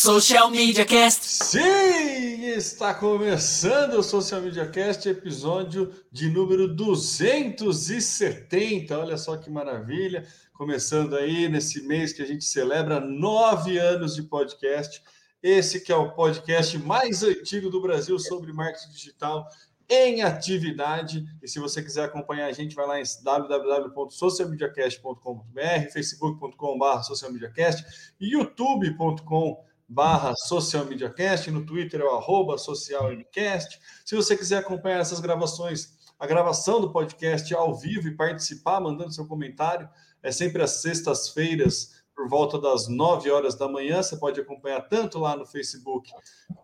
Social Media Cast. Sim, está começando o Social Media Cast, episódio de número 270. Olha só que maravilha. Começando aí nesse mês que a gente celebra nove anos de podcast. Esse que é o podcast mais antigo do Brasil sobre marketing digital em atividade. E se você quiser acompanhar a gente, vai lá em www.socialmediacast.com.br, facebook.com.br socialmediacast, youtube.com.br barra Social Media Cast, no Twitter é o arroba socialmcast. Se você quiser acompanhar essas gravações, a gravação do podcast ao vivo e participar, mandando seu comentário, é sempre às sextas-feiras, por volta das 9 horas da manhã. Você pode acompanhar tanto lá no Facebook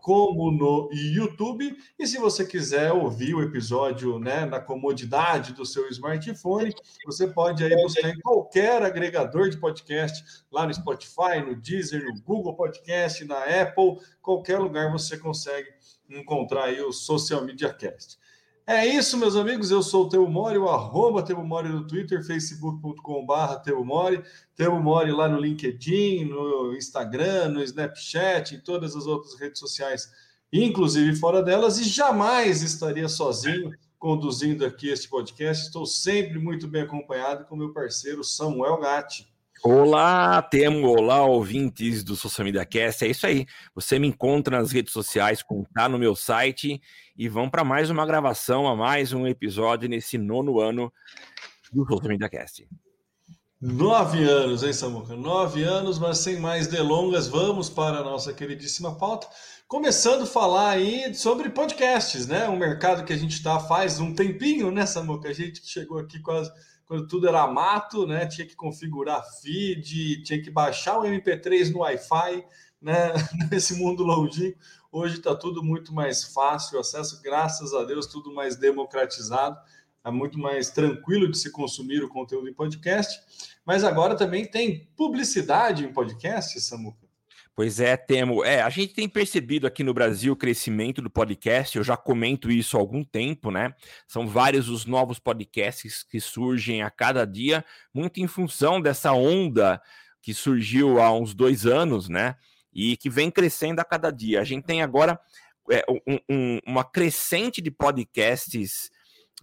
como no YouTube. E se você quiser ouvir o episódio né, na comodidade do seu smartphone, você pode aí buscar em qualquer agregador de podcast, lá no Spotify, no Deezer, no Google Podcast, na Apple, qualquer lugar você consegue encontrar aí o Social Media Cast. É isso, meus amigos. Eu sou o Teu Mori, o arroba Teu Mori no Twitter, facebook.com.br Teu Mori, Teu Mori lá no LinkedIn, no Instagram, no Snapchat, em todas as outras redes sociais, inclusive fora delas, e jamais estaria sozinho conduzindo aqui este podcast. Estou sempre muito bem acompanhado com meu parceiro Samuel Gatti. Olá, Temo, olá, ouvintes do Social Media Cast. É isso aí. Você me encontra nas redes sociais, tá no meu site e vamos para mais uma gravação, a mais um episódio nesse nono ano do Social Media Cast. Nove anos, hein, Samuca? Nove anos, mas sem mais delongas, vamos para a nossa queridíssima pauta. Começando a falar aí sobre podcasts, né? Um mercado que a gente está faz um tempinho, né, Samuca? A gente chegou aqui quase quando tudo era mato, né? Tinha que configurar feed, tinha que baixar o MP3 no Wi-Fi, né? Nesse mundo longínquo. Hoje está tudo muito mais fácil, acesso, graças a Deus, tudo mais democratizado, é muito mais tranquilo de se consumir o conteúdo em podcast. Mas agora também tem publicidade em podcast, Samuca. Pois é, Temo. É, a gente tem percebido aqui no Brasil o crescimento do podcast, eu já comento isso há algum tempo, né? São vários os novos podcasts que surgem a cada dia, muito em função dessa onda que surgiu há uns dois anos, né? E que vem crescendo a cada dia. A gente tem agora é, um, um, uma crescente de podcasts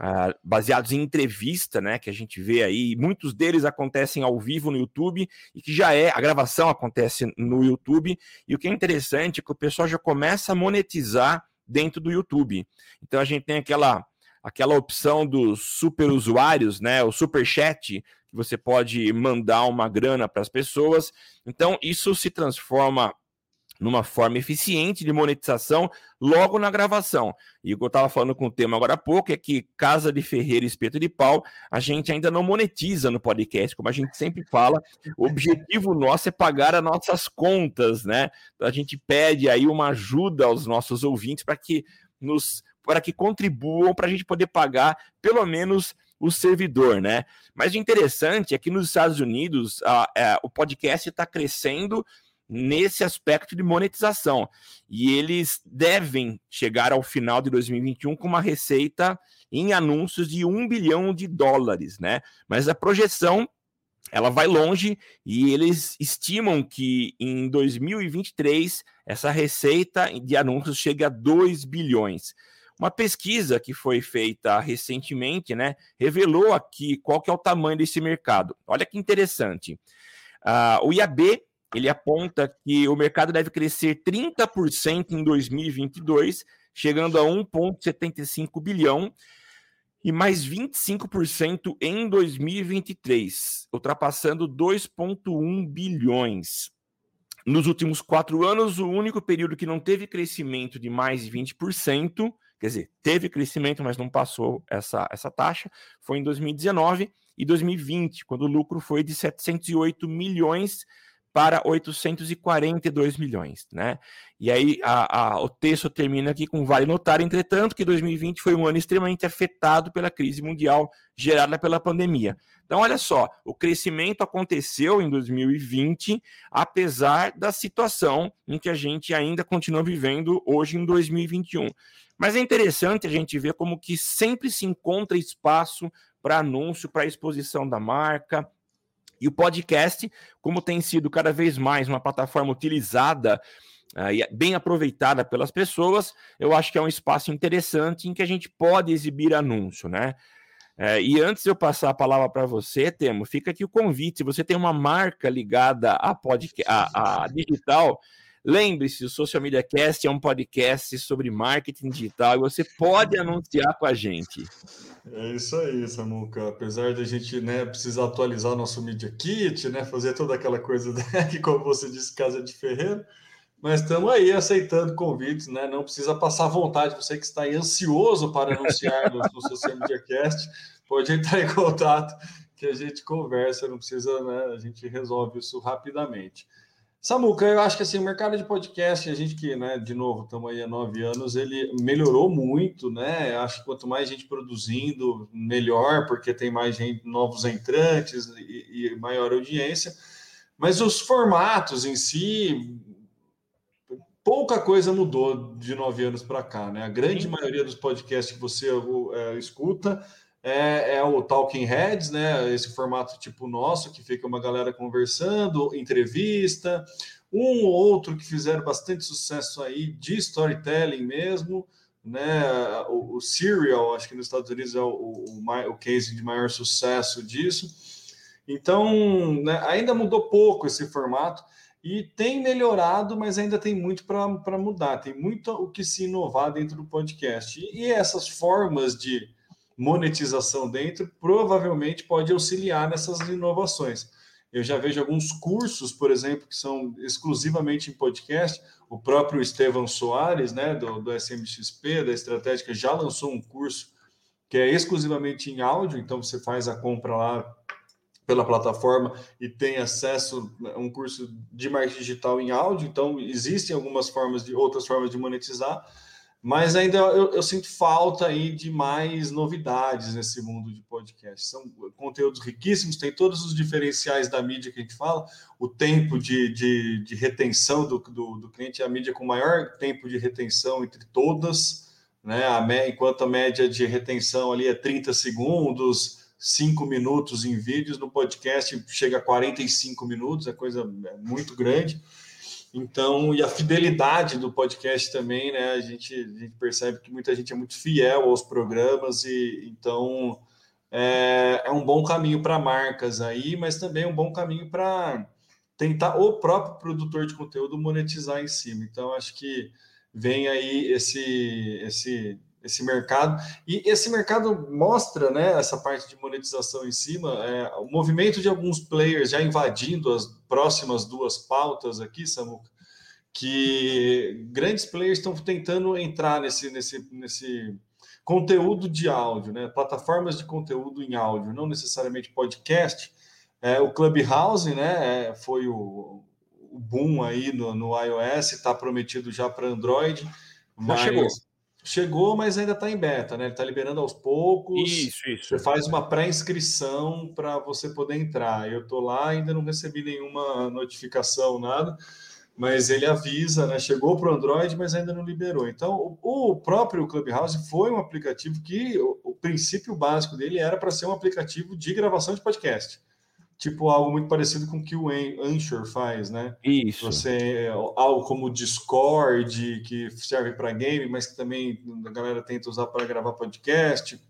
Uh, baseados em entrevista, né, que a gente vê aí, muitos deles acontecem ao vivo no YouTube e que já é, a gravação acontece no YouTube, e o que é interessante é que o pessoal já começa a monetizar dentro do YouTube. Então a gente tem aquela aquela opção dos super usuários, né, o super chat, que você pode mandar uma grana para as pessoas. Então isso se transforma numa forma eficiente de monetização logo na gravação. E o que eu estava falando com o tema agora há pouco é que Casa de Ferreira e Espeto de Pau, a gente ainda não monetiza no podcast, como a gente sempre fala, o objetivo nosso é pagar as nossas contas, né? A gente pede aí uma ajuda aos nossos ouvintes para que nos para que contribuam para a gente poder pagar pelo menos o servidor, né? Mas o interessante é que nos Estados Unidos a, a, é, o podcast está crescendo nesse aspecto de monetização. E eles devem chegar ao final de 2021 com uma receita em anúncios de um bilhão de dólares, né? Mas a projeção ela vai longe e eles estimam que em 2023 essa receita de anúncios chega a 2 bilhões. Uma pesquisa que foi feita recentemente, né, revelou aqui qual que é o tamanho desse mercado. Olha que interessante. Uh, o IAB ele aponta que o mercado deve crescer 30% em 2022, chegando a 1,75 bilhão, e mais 25% em 2023, ultrapassando 2,1 bilhões. Nos últimos quatro anos, o único período que não teve crescimento de mais de 20%, quer dizer, teve crescimento, mas não passou essa, essa taxa, foi em 2019 e 2020, quando o lucro foi de 708 milhões para 842 milhões, né? E aí a, a, o texto termina aqui com vale notar, entretanto, que 2020 foi um ano extremamente afetado pela crise mundial gerada pela pandemia. Então, olha só, o crescimento aconteceu em 2020, apesar da situação em que a gente ainda continua vivendo hoje em 2021. Mas é interessante a gente ver como que sempre se encontra espaço para anúncio, para exposição da marca, e o podcast, como tem sido cada vez mais uma plataforma utilizada uh, bem aproveitada pelas pessoas, eu acho que é um espaço interessante em que a gente pode exibir anúncio, né? É, e antes de eu passar a palavra para você, Temo, fica aqui o convite. Se você tem uma marca ligada a, podcast, a, a digital, lembre-se, o Social Media Cast é um podcast sobre marketing digital e você pode anunciar com a gente. É isso aí, Samuca. Apesar de a gente né, precisar atualizar nosso Media Kit, né, fazer toda aquela coisa né, que, como você disse, casa de ferreiro, mas estamos aí aceitando convites, né? Não precisa passar vontade, você que está aí ansioso para anunciar no, no Social Media Cast, pode entrar em contato que a gente conversa, não precisa, né? A gente resolve isso rapidamente. Samuca, eu acho que assim, o mercado de podcast, a gente que, né, de novo, estamos aí há nove anos, ele melhorou muito, né? Acho que quanto mais gente produzindo, melhor, porque tem mais gente, novos entrantes e, e maior audiência. Mas os formatos em si, pouca coisa mudou de nove anos para cá, né? A grande Sim. maioria dos podcasts que você é, escuta é, é, o Talking Heads, né? Esse formato tipo nosso, que fica uma galera conversando, entrevista, um ou outro que fizeram bastante sucesso aí de storytelling mesmo, né? O, o Serial, acho que nos Estados Unidos é o, o, o case de maior sucesso disso. Então, né, ainda mudou pouco esse formato. E tem melhorado, mas ainda tem muito para mudar, tem muito o que se inovar dentro do podcast. E essas formas de monetização dentro provavelmente pode auxiliar nessas inovações. Eu já vejo alguns cursos, por exemplo, que são exclusivamente em podcast. O próprio Estevão Soares, né, do, do SMXP, da Estratégica, já lançou um curso que é exclusivamente em áudio, então você faz a compra lá pela plataforma e tem acesso a um curso de marketing digital em áudio, então existem algumas formas de outras formas de monetizar, mas ainda eu, eu, sinto falta aí de mais novidades nesse mundo de podcast. São conteúdos riquíssimos, tem todos os diferenciais da mídia que a gente fala, o tempo de, de, de retenção do, do, do cliente, a mídia com maior tempo de retenção entre todas, né? A, enquanto a média de retenção ali é 30 segundos, cinco minutos em vídeos, no podcast chega a 45 minutos, é coisa é muito grande. Então, e a fidelidade do podcast também, né? A gente, a gente percebe que muita gente é muito fiel aos programas e então é, é um bom caminho para marcas aí, mas também é um bom caminho para tentar o próprio produtor de conteúdo monetizar em cima. Então, acho que vem aí esse esse esse mercado. E esse mercado mostra né, essa parte de monetização em cima, é, o movimento de alguns players já invadindo as próximas duas pautas aqui, Samuca, que grandes players estão tentando entrar nesse, nesse, nesse conteúdo de áudio, né? plataformas de conteúdo em áudio, não necessariamente podcast. É, o Clubhouse né, é, foi o, o boom aí no, no iOS, está prometido já para Android. Mas... Já chegou Chegou, mas ainda está em beta, né? Ele está liberando aos poucos. Isso, isso. Você faz uma pré-inscrição para você poder entrar. Eu estou lá, ainda não recebi nenhuma notificação, nada, mas ele avisa, né? Chegou para o Android, mas ainda não liberou. Então, o, próprio Clubhouse foi um aplicativo que o, o princípio básico dele era para ser um aplicativo de gravação de podcast tipo algo muito parecido com o que o Anchor faz, né? Isso. Você algo como o Discord que serve para game, mas que também a galera tenta usar para gravar podcast.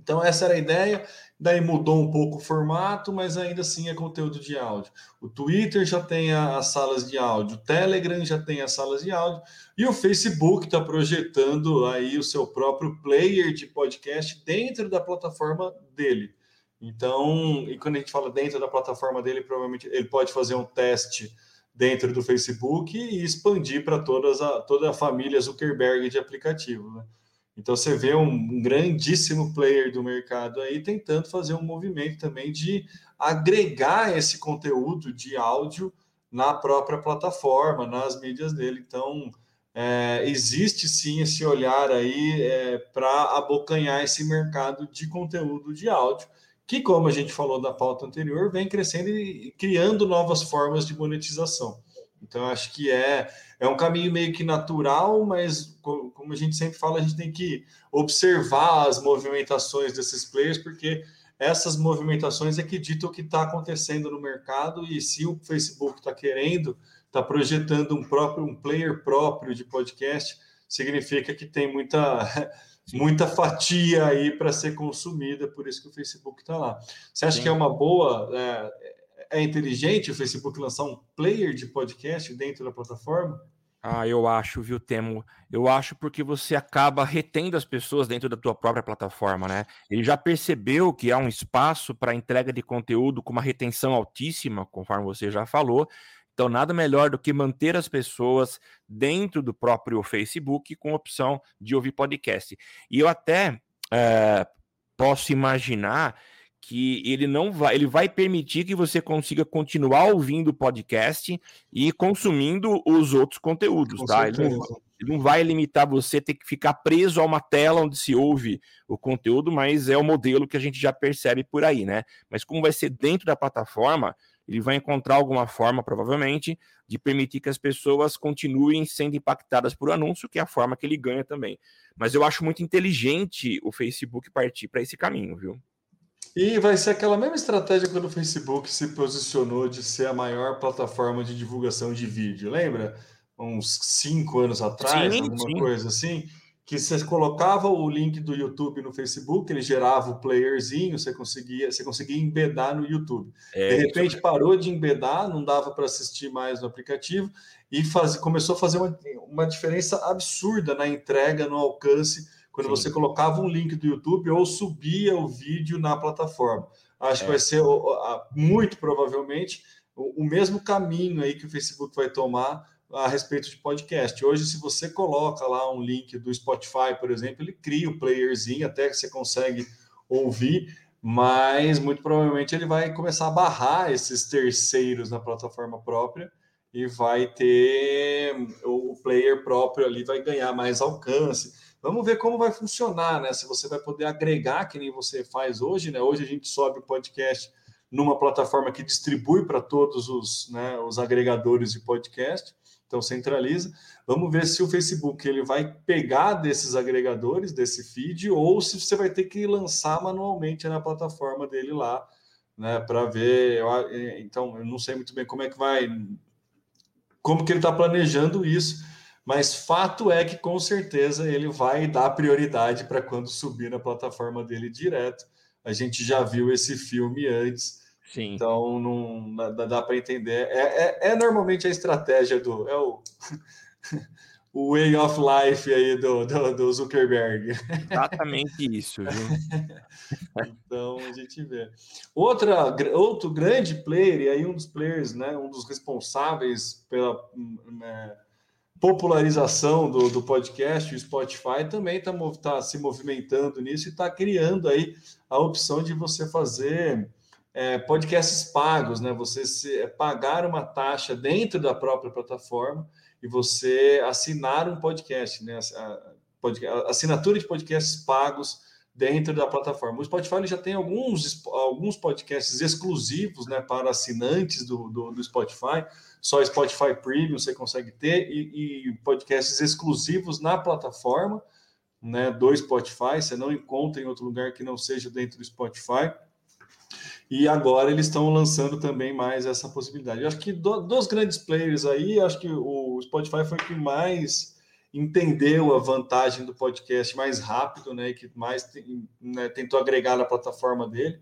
Então essa era a ideia. Daí mudou um pouco o formato, mas ainda assim é conteúdo de áudio. O Twitter já tem as salas de áudio, o Telegram já tem as salas de áudio e o Facebook está projetando aí o seu próprio player de podcast dentro da plataforma dele. Então, e quando a gente fala dentro da plataforma dele, provavelmente ele pode fazer um teste dentro do Facebook e expandir para todas a, toda a família Zuckerberg de aplicativo. Né? Então você vê um, grandíssimo player do mercado aí tentando fazer um movimento também de agregar esse conteúdo de áudio na própria plataforma, nas mídias dele. Então é, existe sim esse olhar aí é, para abocanhar esse mercado de conteúdo de áudio que, como a gente falou na pauta anterior, vem crescendo e criando novas formas de monetização. Então, acho que é, é um caminho meio que natural, mas, como a gente sempre fala, a gente tem que observar as movimentações desses players, porque essas movimentações é que ditam o que está acontecendo no mercado, e se o Facebook está querendo está projetando um próprio um player próprio de podcast, significa que tem muita muita fatia aí para ser consumida, por isso que o Facebook está lá. Você acha Sim. que é uma boa, é, é inteligente o Facebook lançar um player de podcast dentro da plataforma? Ah, eu acho, viu, Temo? Eu acho porque você acaba retendo as pessoas dentro da tua própria plataforma, né? Ele já percebeu que há um espaço para entrega de conteúdo com uma retenção altíssima, conforme você já falou. Então, nada melhor do que manter as pessoas dentro do próprio Facebook com opção de ouvir podcast. E eu até é, posso imaginar que ele não vai, ele vai permitir que você consiga continuar ouvindo o podcast e consumindo os outros conteúdos, Com tá? Ele não, ele não, vai limitar você ter que ficar preso a uma tela onde se ouve o conteúdo, mas é o modelo que a gente já percebe por aí, né? Mas como vai ser dentro da plataforma, ele vai encontrar alguma forma, provavelmente, de permitir que as pessoas continuem sendo impactadas por anúncio, que é a forma que ele ganha também. Mas eu acho muito inteligente o Facebook partir para esse caminho, viu? E vai ser aquela mesma estratégia quando o Facebook se posicionou de ser a maior plataforma de divulgação de vídeo, lembra? Uns cinco anos atrás, sim, alguma sim. coisa assim, que você colocava o link do YouTube no Facebook, ele gerava o playerzinho, você conseguia, você conseguia embedar no YouTube. É, de repente parou de embedar, não dava para assistir mais no aplicativo e faz, começou a fazer uma, uma diferença absurda na entrega, no alcance quando Sim. você colocava um link do YouTube ou subia o vídeo na plataforma. Acho é. que vai ser muito provavelmente o mesmo caminho aí que o Facebook vai tomar a respeito de podcast. Hoje, se você coloca lá um link do Spotify, por exemplo, ele cria o playerzinho, até que você consegue ouvir, mas muito provavelmente ele vai começar a barrar esses terceiros na plataforma própria e vai ter o player próprio ali, vai ganhar mais alcance. Vamos ver como vai funcionar, né? Se você vai poder agregar, que nem você faz hoje, né? Hoje a gente sobe o podcast numa plataforma que distribui para todos os, né, os agregadores de podcast, então centraliza. Vamos ver se o Facebook ele vai pegar desses agregadores, desse feed, ou se você vai ter que lançar manualmente na plataforma dele lá, né, para ver. Então, eu não sei muito bem como é que vai, como que ele está planejando isso mas fato é que com certeza ele vai dar prioridade para quando subir na plataforma dele direto. A gente já viu esse filme antes, Sim. então não dá, para entender. É, é, é, normalmente a estratégia do é o, o way of life aí do, do, do Zuckerberg. Exatamente isso. Viu? então a gente vê. Outra, outro grande player, e aí um dos players, né, um dos responsáveis pela. Né, popularização do, do podcast, o Spotify também está tá se movimentando nisso e está criando aí a opção de você fazer é, podcasts pagos, né? Você se, é, pagar uma taxa dentro da própria plataforma e você assinar um podcast, né? A, a, assinatura de podcasts pagos dentro da plataforma. O Spotify já tem alguns, alguns podcasts exclusivos né, para assinantes do, do, do Spotify, só Spotify Premium você consegue ter, e, e, podcasts exclusivos na plataforma né, do Spotify, você não encontra em outro lugar que não seja dentro do Spotify. E agora eles estão lançando também mais essa possibilidade. Eu acho que do, dos grandes players aí, acho que o Spotify foi o que mais entendeu a vantagem do podcast mais rápido, né, que mais né, tentou agregar na plataforma dele.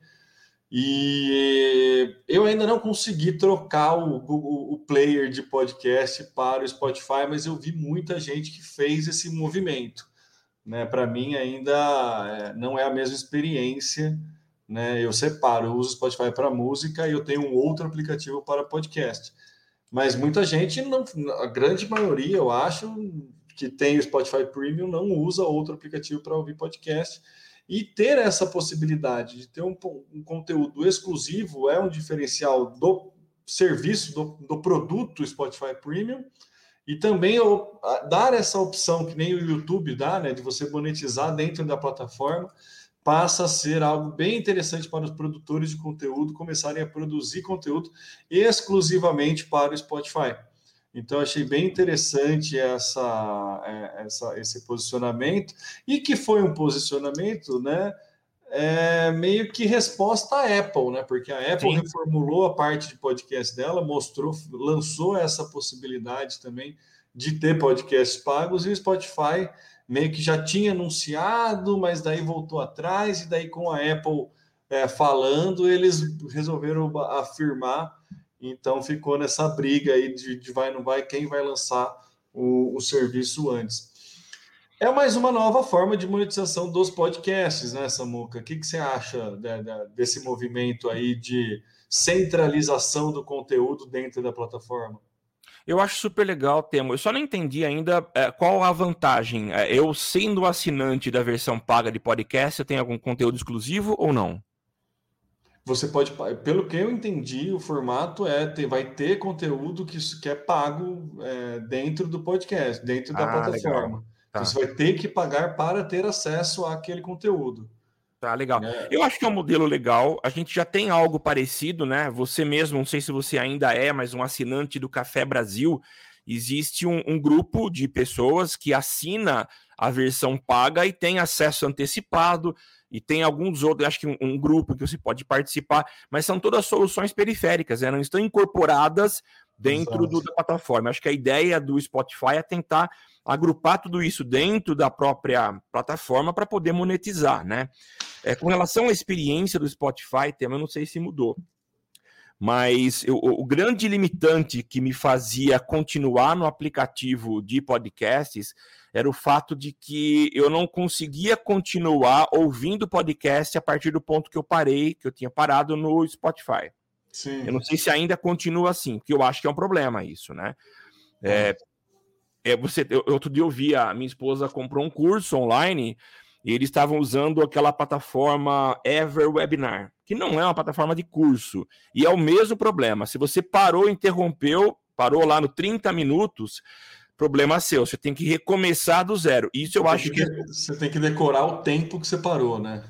E eu ainda não consegui trocar o, o, o, player de podcast para o Spotify, mas eu vi muita gente que fez esse movimento. Né? Para mim, ainda é, não é a mesma experiência. Né? Eu separo, eu uso o Spotify para música e eu tenho um outro aplicativo para podcast. Mas muita gente, não, a grande maioria, eu acho, que tem o Spotify Premium não usa outro aplicativo para ouvir podcast. E ter essa possibilidade de ter um, um, conteúdo exclusivo é um diferencial do serviço, do, do produto Spotify Premium. E também dar essa opção, que nem o YouTube dá, né, de você monetizar dentro da plataforma, passa a ser algo bem interessante para os produtores de conteúdo começarem a produzir conteúdo exclusivamente para o Spotify. Então, achei bem interessante essa, é, essa, esse posicionamento, e que foi um posicionamento né, é meio que resposta à Apple, né? Porque a Apple Sim. reformulou a parte de podcast dela, mostrou, lançou essa possibilidade também de ter podcasts pagos e o Spotify meio que já tinha anunciado, mas daí voltou atrás e daí com a Apple é, falando eles resolveram afirmar, então ficou nessa briga aí de, de vai não vai quem vai lançar o, o serviço antes. É mais uma nova forma de monetização dos podcasts, né, Samuca? O que, que você acha de, de, desse movimento aí de centralização do conteúdo dentro da plataforma? Eu acho super legal, Temo. Eu só não entendi ainda é, qual a vantagem. É, eu, sendo assinante da versão paga de podcast, eu tenho algum conteúdo exclusivo ou não? Você pode, pelo que eu entendi, o formato é ter, vai ter conteúdo que, que é pago é, dentro do podcast, dentro da ah, plataforma. Legal. Tá. Você vai ter que pagar para ter acesso àquele conteúdo. Tá, legal. É. Eu acho que é um modelo legal. A gente já tem algo parecido, né? Você mesmo, não sei se você ainda é, mas um assinante do Café Brasil. Existe um, um grupo de pessoas que assina a versão paga e tem acesso antecipado. E tem alguns outros, acho que um, um grupo que você pode participar, mas são todas soluções periféricas, né? não estão incorporadas dentro do, da plataforma. Acho que a ideia do Spotify é tentar agrupar tudo isso dentro da própria plataforma para poder monetizar, né? É, com relação à experiência do Spotify, tema, eu não sei se mudou. Mas eu, o grande limitante que me fazia continuar no aplicativo de podcasts era o fato de que eu não conseguia continuar ouvindo podcast a partir do ponto que eu parei, que eu tinha parado no Spotify. Sim. Eu não sei se ainda continua assim, porque eu acho que é um problema isso, né? É, é você, eu, outro dia eu vi a minha esposa comprou um curso online e eles estavam usando aquela plataforma Ever Webinar, que não é uma plataforma de curso. E é o mesmo problema. Se você parou, interrompeu, parou lá no 30 minutos, problema seu. Você tem que recomeçar do zero. Isso eu você acho que. Você tem que decorar o tempo que você parou, né?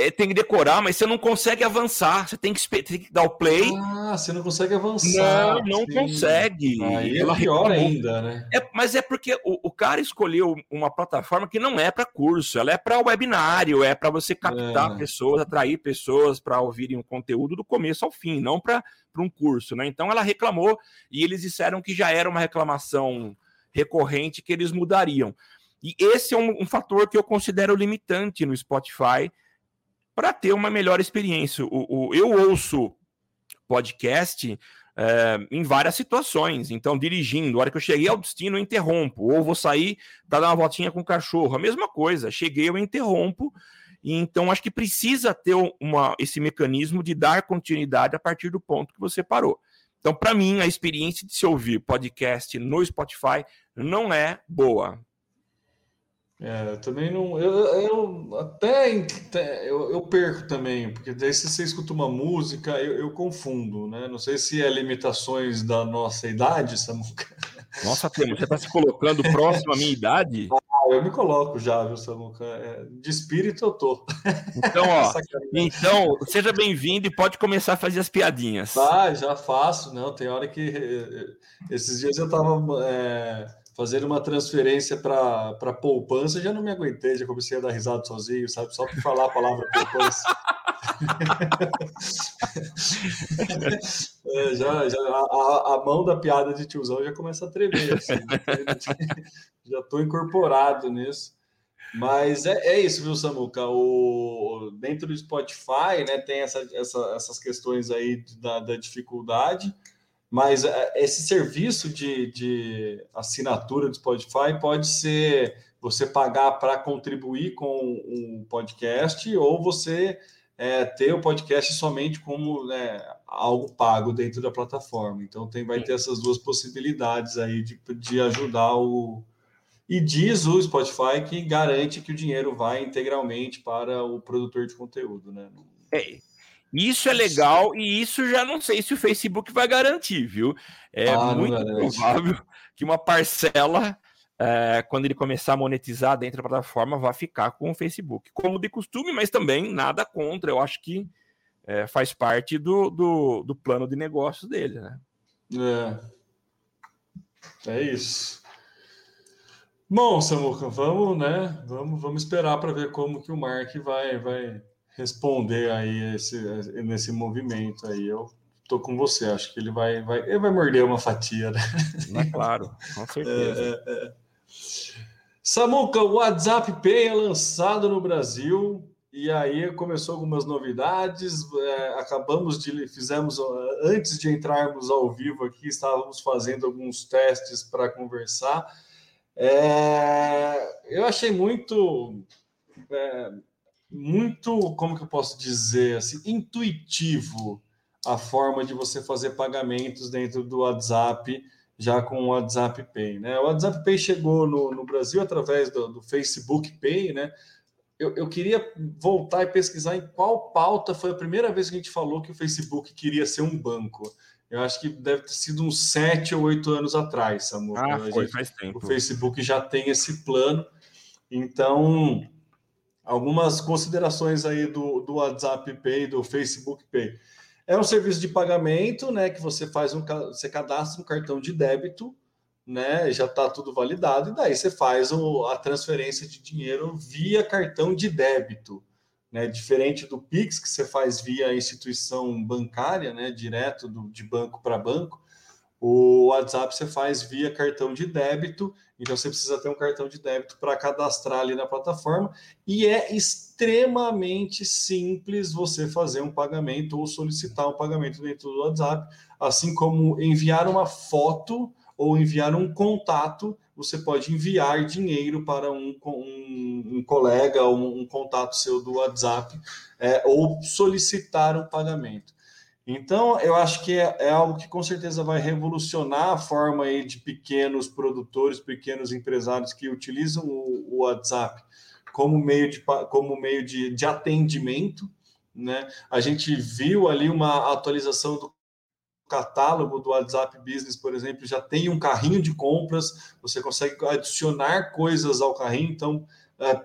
É, tem que decorar, mas você não consegue avançar. Você tem que, tem que dar o play. Ah, você não consegue avançar. Não, não sim. consegue. Aí é pior ainda, né? É, mas é porque o, o, cara escolheu uma plataforma que não é para curso, ela é para webinário, é para você captar é. pessoas, atrair pessoas para ouvirem o conteúdo do começo ao fim, não para um curso, né? Então ela reclamou e eles disseram que já era uma reclamação recorrente que eles mudariam. E esse é um, um fator que eu considero limitante no Spotify para ter uma melhor experiência. O, o, eu ouço podcast é, em várias situações. Então, dirigindo, a hora que eu cheguei ao destino, eu interrompo. Ou vou sair para dar uma voltinha com o cachorro. A mesma coisa. Cheguei, eu interrompo. Então, acho que precisa ter uma, esse mecanismo de dar continuidade a partir do ponto que você parou. Então, para mim, a experiência de se ouvir podcast no Spotify não é boa. É, eu também não. Eu, eu até, eu, eu, perco também, porque daí se você escuta uma música, eu, eu, confundo, né? Não sei se é limitações da nossa idade, Samuca. Nossa, Temo, você está se colocando próximo à minha idade? Ah, eu me coloco já, viu, Samuca? É, de espírito eu tô. Então, ó, então, seja bem-vindo e pode começar a fazer as piadinhas. Ah, já faço, não. Tem hora que. Eh, esses dias eu tava. É fazer uma transferência para poupança, já não me aguentei, já comecei a dar risada sozinho, sabe? Só por falar a palavra poupança. é, já, já a, a, mão da piada de tiozão já começa a tremer. Assim, já estou incorporado nisso. Mas é, é isso, viu, Samuca? O, dentro do Spotify né, tem essa, essa, essas questões aí da, da dificuldade. Mas é, esse serviço de, de assinatura do Spotify pode ser você pagar para contribuir com um podcast ou você é, ter o podcast somente como né, algo pago dentro da plataforma. Então tem, vai ter essas duas possibilidades aí de, de ajudar o. E diz o Spotify que garante que o dinheiro vai integralmente para o produtor de conteúdo, né? É, isso é legal e isso já não sei se o Facebook vai garantir, viu? É ah, muito provável que uma parcela, é, quando ele começar a monetizar dentro da plataforma, vá ficar com o Facebook. Como de costume, mas também nada contra. Eu acho que é, faz parte do, do, do, plano de negócios dele, né? É, é isso. Bom, Samuca, vamos, né? Vamos, vamos esperar para ver como que o Mark vai, vai responder aí esse, nesse movimento aí. Eu tô com você, acho que ele vai, vai, ele vai morder uma fatia, né? É claro, com certeza. É, é, é. Samuca, o WhatsApp Pay é lançado no Brasil e aí começou algumas novidades. É, acabamos de fizemos antes de entrarmos ao vivo aqui, estávamos fazendo alguns testes para conversar. É, eu achei muito muito, como que eu posso dizer assim, intuitivo a forma de você fazer pagamentos dentro do WhatsApp, já com o WhatsApp Pay. Né? O WhatsApp Pay chegou no, no Brasil através do, do, Facebook Pay, né? Eu, eu, queria voltar e pesquisar em qual pauta foi a primeira vez que a gente falou que o Facebook queria ser um banco. Eu acho que deve ter sido uns sete ou oito anos atrás, Samuel. Ah, foi, gente, faz tempo. O Facebook já tem esse plano. Então, algumas considerações aí do, do WhatsApp Pay, do Facebook Pay. É um serviço de pagamento, né? Que você faz um, você cadastra um cartão de débito, né? Já está tudo validado, e daí você faz o, a transferência de dinheiro via cartão de débito. Né, diferente do Pix, que você faz via instituição bancária, né, direto do, de banco para banco, o WhatsApp você faz via cartão de débito, então você precisa ter um cartão de débito para cadastrar ali na plataforma, e é extremamente simples você fazer um pagamento ou solicitar um pagamento dentro do WhatsApp, assim como enviar uma foto ou enviar um contato, você pode enviar dinheiro para um, um, um colega ou um, um, contato seu do WhatsApp, é, ou solicitar um pagamento. Então, eu acho que é, é, algo que com certeza vai revolucionar a forma aí de pequenos produtores, pequenos empresários que utilizam o, o WhatsApp como meio, de, como meio de, de atendimento. Né? A gente viu ali uma atualização do catálogo do WhatsApp Business, por exemplo, já tem um carrinho de compras, você consegue adicionar coisas ao carrinho, então é,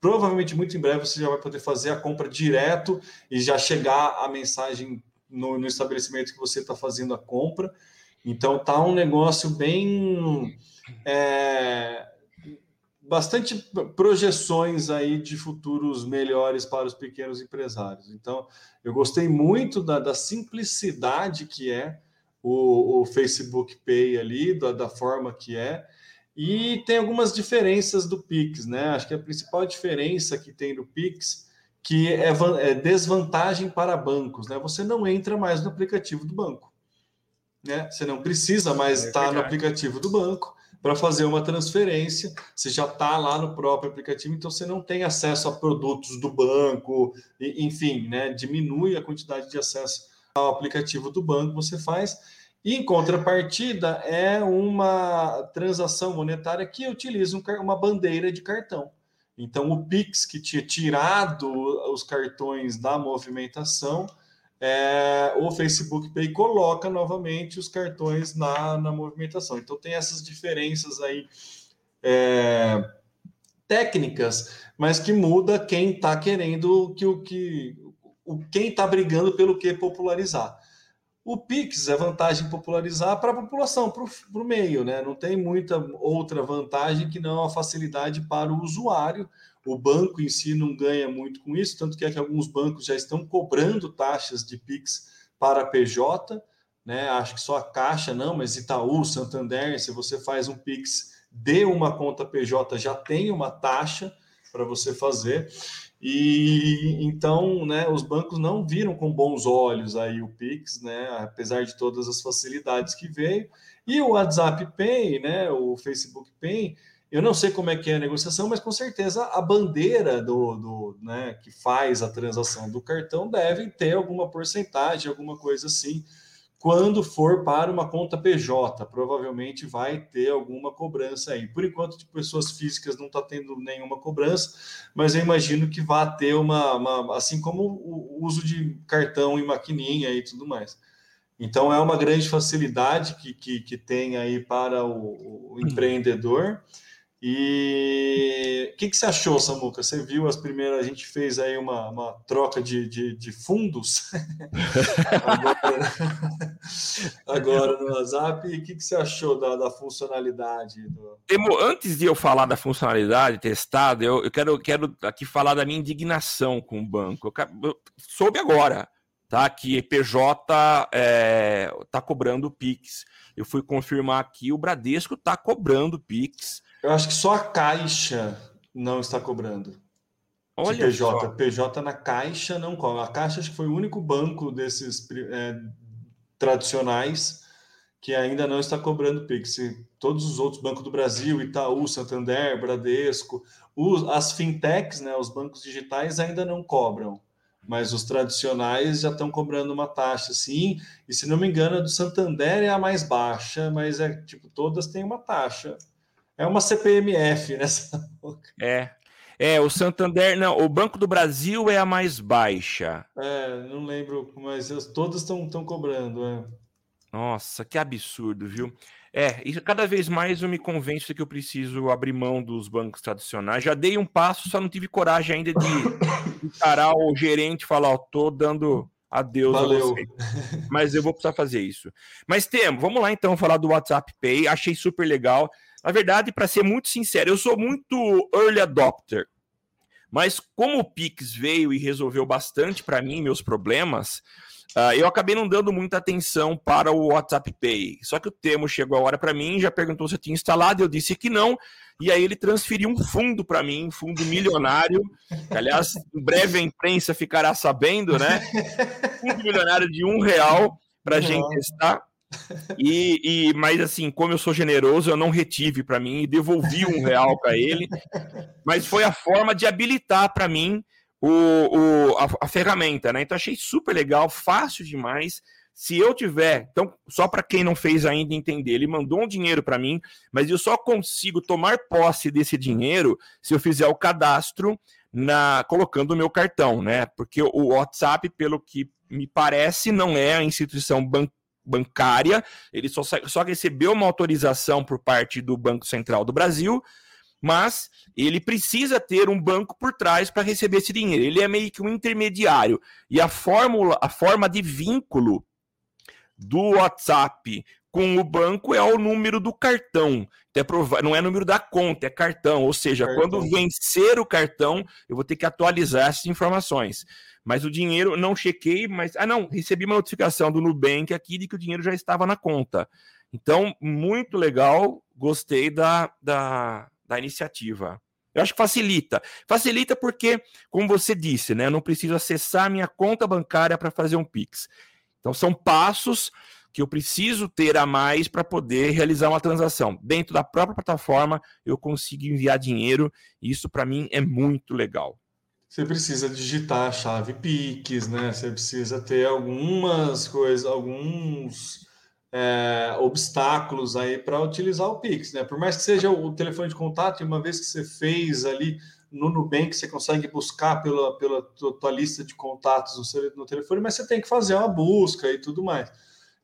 provavelmente muito em breve você já vai poder fazer a compra direto e já chegar a mensagem no, no estabelecimento que você está fazendo a compra. Então tá um negócio bem é, bastante projeções aí de futuros melhores para os pequenos empresários. Então eu gostei muito da, da simplicidade que é o, o, Facebook Pay ali, da, da forma que é. E tem algumas diferenças do Pix, né? Acho que a principal diferença que tem do Pix que é, é desvantagem para bancos, né? Você não entra mais no aplicativo do banco, né? Você não precisa mais é estar no aplicativo do banco para fazer uma transferência. Você já está lá no próprio aplicativo, então você não tem acesso a produtos do banco, enfim, né? Diminui a quantidade de acesso ao aplicativo do banco. Você faz em contrapartida, é uma transação monetária que utiliza uma bandeira de cartão. Então, o Pix, que tinha tirado os cartões da movimentação, é, o Facebook Pay coloca novamente os cartões na, na movimentação. Então, tem essas diferenças aí é, técnicas, mas que muda quem está querendo que o que o quem está brigando pelo que popularizar. O Pix é vantagem popularizar para a população, para o meio, né? Não tem muita outra vantagem que não a facilidade para o usuário. O banco em si não ganha muito com isso, tanto que é que alguns bancos já estão cobrando taxas de Pix para PJ, né? Acho que só a Caixa não, mas Itaú, Santander, se você faz um Pix de uma conta PJ, já tem uma taxa para você fazer. E então, né, os bancos não viram com bons olhos aí o Pix, né, apesar de todas as facilidades que veio. E o WhatsApp Pay, né, o Facebook Pay, eu não sei como é que é a negociação, mas com certeza a bandeira do, do né, que faz a transação do cartão deve ter alguma porcentagem, alguma coisa assim quando for para uma conta PJ, provavelmente vai ter alguma cobrança aí. Por enquanto, de pessoas físicas não está tendo nenhuma cobrança, mas eu imagino que vai ter uma, uma, assim como o uso de cartão e maquininha e tudo mais. Então é uma grande facilidade que, que, que tem aí para o, o empreendedor. E o que, que você achou, Samuca? Você viu as primeiras, a gente fez aí uma, uma troca de, de, de fundos agora, agora, no WhatsApp. O que, que você achou da, da funcionalidade? Do... Temo, antes de eu falar da funcionalidade testada, eu, eu quero, quero aqui falar da minha indignação com o banco. Eu, eu soube agora tá, que PJ está é, tá cobrando Pix. Eu fui confirmar aqui, o Bradesco está cobrando Pix. Eu acho que só a Caixa não está cobrando. Olha PJ. Só. PJ na Caixa não cobra. A Caixa acho que foi o único banco desses é, tradicionais que ainda não está cobrando Pix. Todos os outros bancos do Brasil, Itaú, Santander, Bradesco, os, as fintechs, né, os bancos digitais ainda não cobram, mas os tradicionais já estão cobrando uma taxa, sim. E se não me engano, a do Santander é a mais baixa, mas é tipo todas têm uma taxa. É uma CPMF nessa. É. É, o Santander, não, o Banco do Brasil é a mais baixa. É, não lembro, mas todas estão cobrando, é. Nossa, que absurdo, viu? É, e cada vez mais eu me convenço que eu preciso abrir mão dos bancos tradicionais. Já dei um passo, só não tive coragem ainda de encarar o gerente e falar, ó, oh, tô dando adeus Valeu. a você. Mas eu vou precisar fazer isso. Mas temos, vamos lá então falar do WhatsApp Pay. Achei super legal. Na verdade, para ser muito sincero, eu sou muito early adopter. Mas como o Pix veio e resolveu bastante para mim meus problemas, uh, eu acabei não dando muita atenção para o WhatsApp Pay. Só que o Temo chegou a hora para mim, já perguntou se eu tinha instalado, eu disse que não, e aí ele transferiu um fundo para mim, um fundo milionário. Que, aliás, em breve a imprensa ficará sabendo, né? Fundo milionário de um real para a gente testar. E, e, mas assim, como eu sou generoso, eu não retive para mim e devolvi um real para ele. Mas foi a forma de habilitar para mim o, o a, a, ferramenta, né? Então achei super legal, fácil demais. Se eu tiver, então só para quem não fez ainda entender, ele mandou um dinheiro para mim, mas eu só consigo tomar posse desse dinheiro se eu fizer o cadastro na colocando o meu cartão, né? Porque o WhatsApp, pelo que me parece, não é a instituição bancária bancária, ele só, só recebeu uma autorização por parte do Banco Central do Brasil, mas ele precisa ter um banco por trás para receber esse dinheiro. Ele é meio que um intermediário. E a fórmula, a forma de vínculo do WhatsApp com o banco é o número do cartão. Então, é não é número da conta, é cartão. Ou seja, cartão. quando vencer o cartão, eu vou ter que atualizar essas informações. Mas o dinheiro, não chequei, mas. Ah, não, recebi uma notificação do Nubank aqui de que o dinheiro já estava na conta. Então, muito legal, gostei da, da, da iniciativa. Eu acho que facilita. Facilita porque, como você disse, né, eu não preciso acessar minha conta bancária para fazer um Pix. Então, são passos que eu preciso ter a mais para poder realizar uma transação. Dentro da própria plataforma, eu consigo enviar dinheiro, e isso para mim é muito legal você precisa digitar a chave Pix, né? Você precisa ter algumas coisas, alguns é, obstáculos aí para utilizar o Pix, né? Por mais que seja o telefone de contato, uma vez que você fez ali no Nubank, você consegue buscar pela, pela tua lista de contatos no, no telefone, mas você tem que fazer uma busca e tudo mais.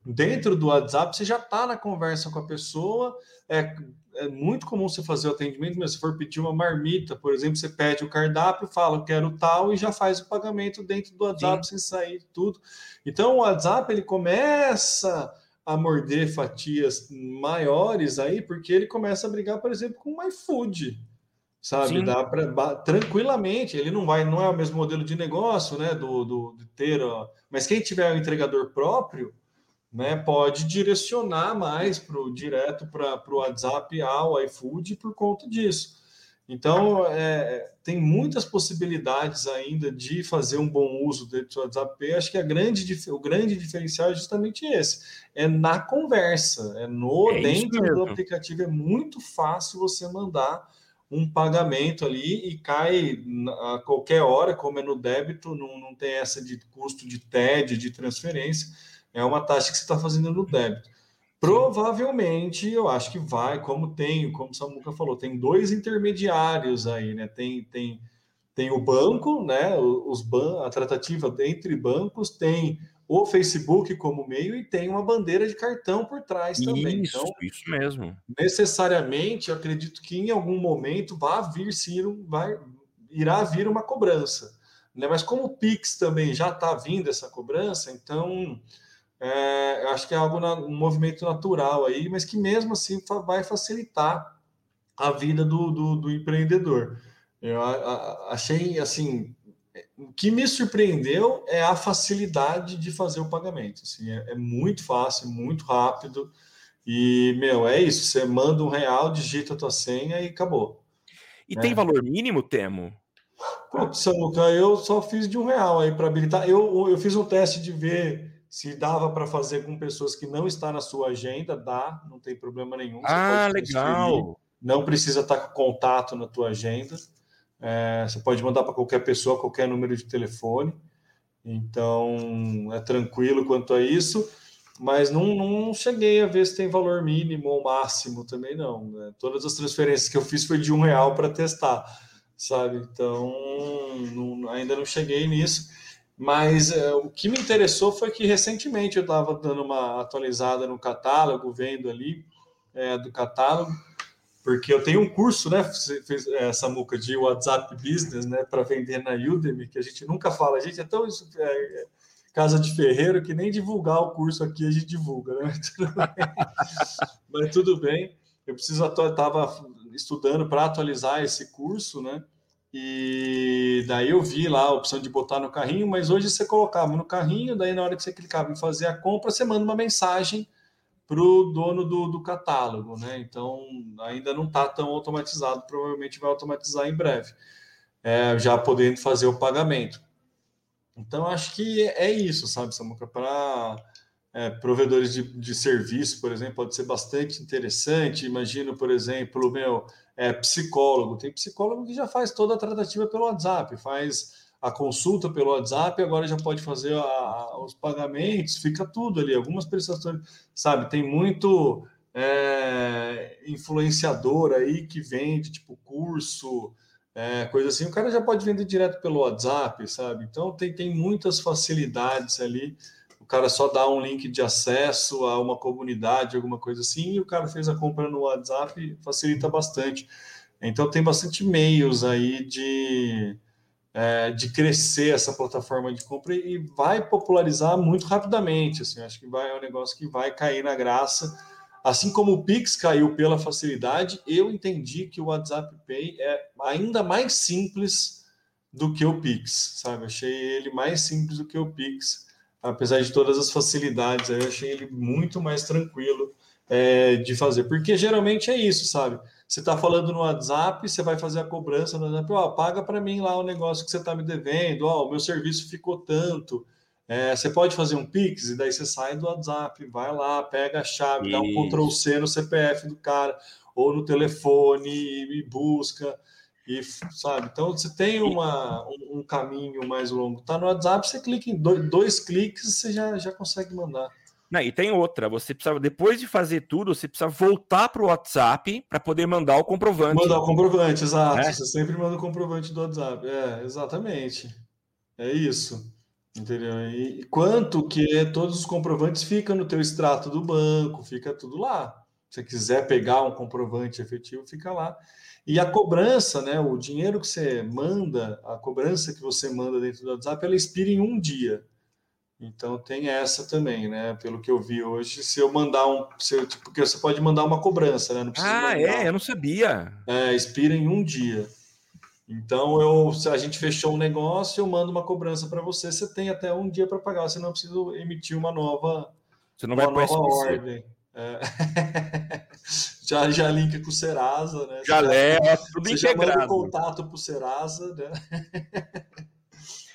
Dentro do WhatsApp, você já está na conversa com a pessoa, é, é muito comum você fazer o atendimento, mas se for pedir uma marmita, por exemplo, você pede o cardápio, fala, quero tal, e já faz o pagamento dentro do WhatsApp Sim. sem sair tudo. Então, o WhatsApp, ele começa a morder fatias maiores aí, porque ele começa a brigar, por exemplo, com o iFood, sabe? Sim. Dá para tranquilamente, ele não vai, não é o mesmo modelo de negócio, né, do, do de ter, ó, mas quem tiver um entregador próprio, né, pode direcionar mais pro, direto para o WhatsApp ao iFood por conta disso. Então, é, tem muitas possibilidades ainda de fazer um bom uso do WhatsApp. Acho que a grande, o grande diferencial é justamente esse: é na conversa, é no é dentro do aplicativo. É muito fácil você mandar um pagamento ali e cai a qualquer hora, como é no débito, não, não tem essa de custo de TED, de transferência é uma taxa que você está fazendo no débito. Provavelmente, eu acho que vai, como tem, como o Samuca falou, tem dois intermediários aí, né? Tem, tem, tem o banco, né? Os ban a tratativa entre bancos, tem o Facebook como meio e tem uma bandeira de cartão por trás também. Isso, então, isso mesmo. Necessariamente, eu acredito que em algum momento vai vir sim, vai, irá vir uma cobrança. Né? Mas como o Pix também já está vindo essa cobrança, então é, acho que é algo na, um movimento natural aí, mas que mesmo assim vai facilitar a vida do, do, do empreendedor. Eu a, a, achei assim o que me surpreendeu é a facilidade de fazer o pagamento. Assim, é, é, muito fácil, muito rápido. E, meu, é isso. Você manda um real, digita a tua senha e acabou. E tem é. valor mínimo, Temo? Putz, Samuca, eu só fiz de um real aí para habilitar. Eu, eu fiz um teste de ver se dava para fazer com pessoas que não está na sua agenda. Dá, não tem problema nenhum. Você ah, legal. Não precisa estar com contato na tua agenda. É, você pode mandar para qualquer pessoa, qualquer número de telefone. Então, é tranquilo quanto a isso, mas não, não cheguei a ver se tem valor mínimo ou máximo também, não. Né? Todas as transferências que eu fiz foi de um real para testar, sabe? Então, não, ainda não cheguei nisso. Mas é, o que me interessou foi que recentemente eu estava dando uma atualizada no catálogo, vendo ali é, do catálogo, porque eu tenho um curso, né, fez essa muca de WhatsApp Business, né, para vender na Udemy, que a gente nunca fala, a gente é tão é, é, casa de ferreiro que nem divulgar o curso aqui a gente divulga, né? Mas tudo bem. Eu preciso estava estudando para atualizar esse curso, né? E daí eu vi lá a opção de botar no carrinho, mas hoje você colocava no carrinho, daí na hora que você clicava em fazer a compra, você manda uma mensagem para o dono do, do, catálogo, né? Então ainda não está tão automatizado, provavelmente vai automatizar em breve, é, já podendo fazer o pagamento. Então acho que é isso, sabe, Samuca? Para é, provedores de, de serviço, por exemplo, pode ser bastante interessante. Imagino, por exemplo, meu é, psicólogo. Tem psicólogo que já faz toda a tratativa pelo WhatsApp, faz a consulta pelo WhatsApp, agora já pode fazer a, a, os pagamentos, fica tudo ali. Algumas prestações, sabe, tem muito é, influenciador aí que vende, tipo, curso, é, coisa assim. O cara já pode vender direto pelo WhatsApp, sabe? Então tem, tem muitas facilidades ali. O cara só dá um link de acesso a uma comunidade, alguma coisa assim, e o cara fez a compra no WhatsApp, facilita bastante. Então tem bastante meios aí de é, de crescer essa plataforma de compra e vai popularizar muito rapidamente. Assim, acho que vai é um negócio que vai cair na graça. Assim como o Pix caiu pela facilidade, eu entendi que o WhatsApp Pay é ainda mais simples do que o Pix, sabe? Achei ele mais simples do que o Pix, apesar de todas as facilidades. Eu achei ele muito mais tranquilo é, de fazer, porque geralmente é isso, sabe? Você está falando no WhatsApp, você vai fazer a cobrança no WhatsApp, ó, paga para mim lá o negócio que você está me devendo, ó, o meu serviço ficou tanto. É, você pode fazer um Pix, e daí você sai do WhatsApp, vai lá, pega a chave, Isso. dá um Ctrl C no CPF do cara, ou no telefone, e busca, e sabe? Então você tem uma, um, um caminho mais longo. Tá no WhatsApp, você clica em dois, dois cliques, você já, já consegue mandar. Não, e tem outra, você precisa, depois de fazer tudo, você precisa voltar para o WhatsApp para poder mandar o comprovante. Mandar o comprovante, exato. É? Você sempre manda o comprovante do WhatsApp. É, exatamente. É isso. Entendeu? E quanto que todos os comprovantes ficam no teu extrato do banco, fica tudo lá. Se você quiser pegar um comprovante efetivo, fica lá. E a cobrança, né? O dinheiro que você manda, a cobrança que você manda dentro do WhatsApp, ela expira em um dia. Então tem essa também, né? Pelo que eu vi hoje, se eu mandar um. Se eu, tipo, porque você pode mandar uma cobrança, né? Não precisa ah, mandar, é? Eu não sabia. É, expira em um dia. Então eu, se a gente fechou um negócio, eu mando uma cobrança para você, você tem até um dia para pagar, você não precisa emitir uma nova, você não vai nova ordem. É. já, já linka com o Serasa, né? Já leva tudo você integrado. já manda contato para o Serasa, né?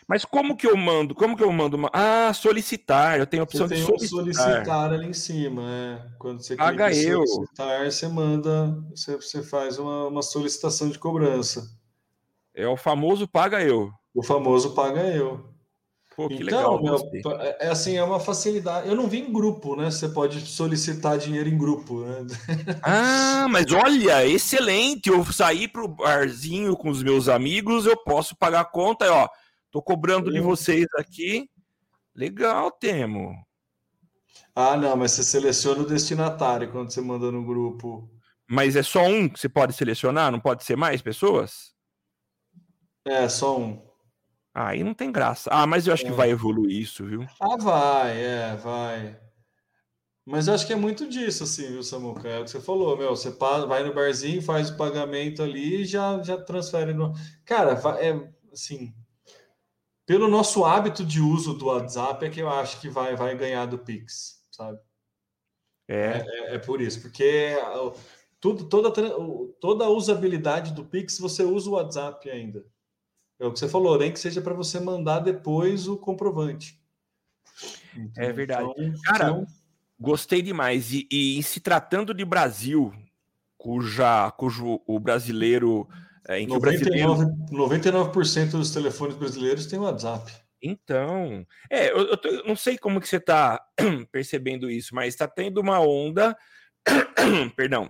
Mas como que eu mando? Como que eu mando uma. Ah, solicitar. Eu tenho a opção você de solicitar. solicitar ali em cima, é. Quando você Paga clica eu. solicitar, você manda, você, você faz uma, uma solicitação de cobrança. É o famoso paga eu. O famoso paga eu. Pô, que então, legal. Meu, é, é assim, é uma facilidade. Eu não vi em grupo, né? Você pode solicitar dinheiro em grupo, né? Ah, mas olha, excelente. Eu sair pro barzinho com os meus amigos, eu posso pagar a conta, ó Tô cobrando de vocês aqui. Legal, Temo. Ah, não, mas você seleciona o destinatário quando você manda no grupo. Mas é só um que você pode selecionar? Não pode ser mais pessoas? É, só um. Ah, aí não tem graça. Ah, mas eu acho é. que vai evoluir isso, viu? Ah, vai, é, vai. Mas eu acho que é muito disso, assim, viu, Samuca? É o que você falou, meu. Você vai no barzinho, faz o pagamento ali e já, já transfere no. Cara, é assim. Pelo nosso hábito de uso do WhatsApp, é que eu acho que vai, vai ganhar do Pix, sabe? É. É, é por isso, porque tudo, toda, toda a usabilidade do Pix você usa o WhatsApp ainda. É o que você falou, nem que seja para você mandar depois o comprovante. Então, é verdade. Então, Cara, então... gostei demais. E, e, se tratando de Brasil, cuja, cujo o brasileiro. É, em 99, brasileiro... 99% dos telefones brasileiros têm WhatsApp. Então, é, eu, eu, tô, eu não sei como que você está percebendo isso, mas está tendo uma onda, perdão,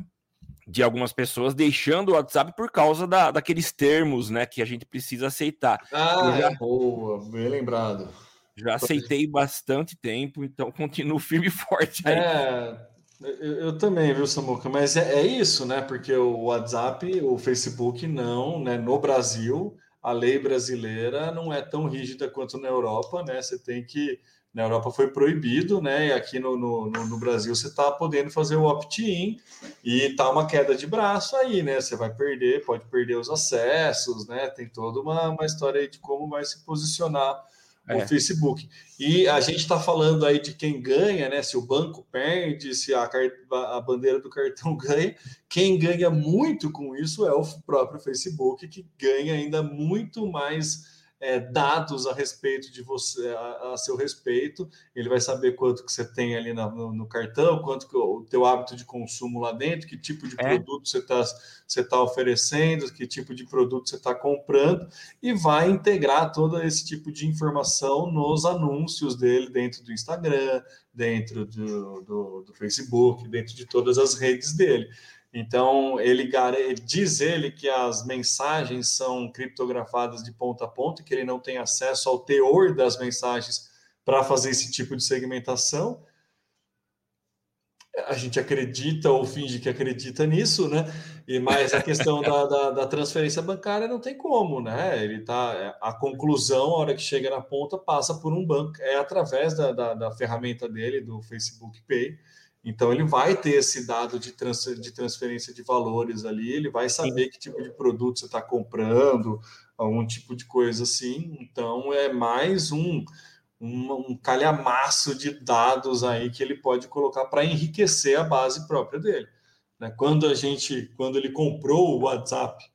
de algumas pessoas deixando o WhatsApp por causa da, daqueles termos, né, que a gente precisa aceitar. Ah, já, é boa, bem lembrado. Já aceitei bastante tempo, então continuo firme e forte aí. É, eu, eu também, viu, Samuca? Mas é, é, isso, né? Porque o WhatsApp, o Facebook não, né? No Brasil, a lei brasileira não é tão rígida quanto na Europa, né? Você tem que na Europa foi proibido, né? E aqui no, no, no Brasil você está podendo fazer o opt-in e tá uma queda de braço aí, né? Você vai perder, pode perder os acessos, né? Tem toda uma, uma história aí de como vai se posicionar é. o Facebook. E a gente está falando aí de quem ganha, né? Se o banco perde, se a, a bandeira do cartão ganha, quem ganha muito com isso é o próprio Facebook, que ganha ainda muito mais é, dados a respeito de você, a, a, seu respeito. Ele vai saber quanto que você tem ali na, no, no, cartão, quanto que o, o teu hábito de consumo lá dentro, que tipo de é. produto você está você tá oferecendo, que tipo de produto você está comprando, e vai integrar todo esse tipo de informação nos anúncios dele dentro do Instagram, dentro do, do, do Facebook, dentro de todas as redes dele. Então, ele, ele, diz ele que as mensagens são criptografadas de ponta a ponta, que ele não tem acesso ao teor das mensagens para fazer esse tipo de segmentação. A gente acredita ou finge que acredita nisso, né? E mais a questão da, da, da, transferência bancária não tem como, né? Ele tá a conclusão, a hora que chega na ponta, passa por um banco, é através da, da, da ferramenta dele, do Facebook Pay então, ele vai ter esse dado de, de transferência de valores ali, ele vai saber Sim. que tipo de produto você está comprando, algum tipo de coisa assim. Então, é mais um, um, um calhamaço de dados aí que ele pode colocar para enriquecer a base própria dele. Né? Quando a gente, quando ele comprou o WhatsApp,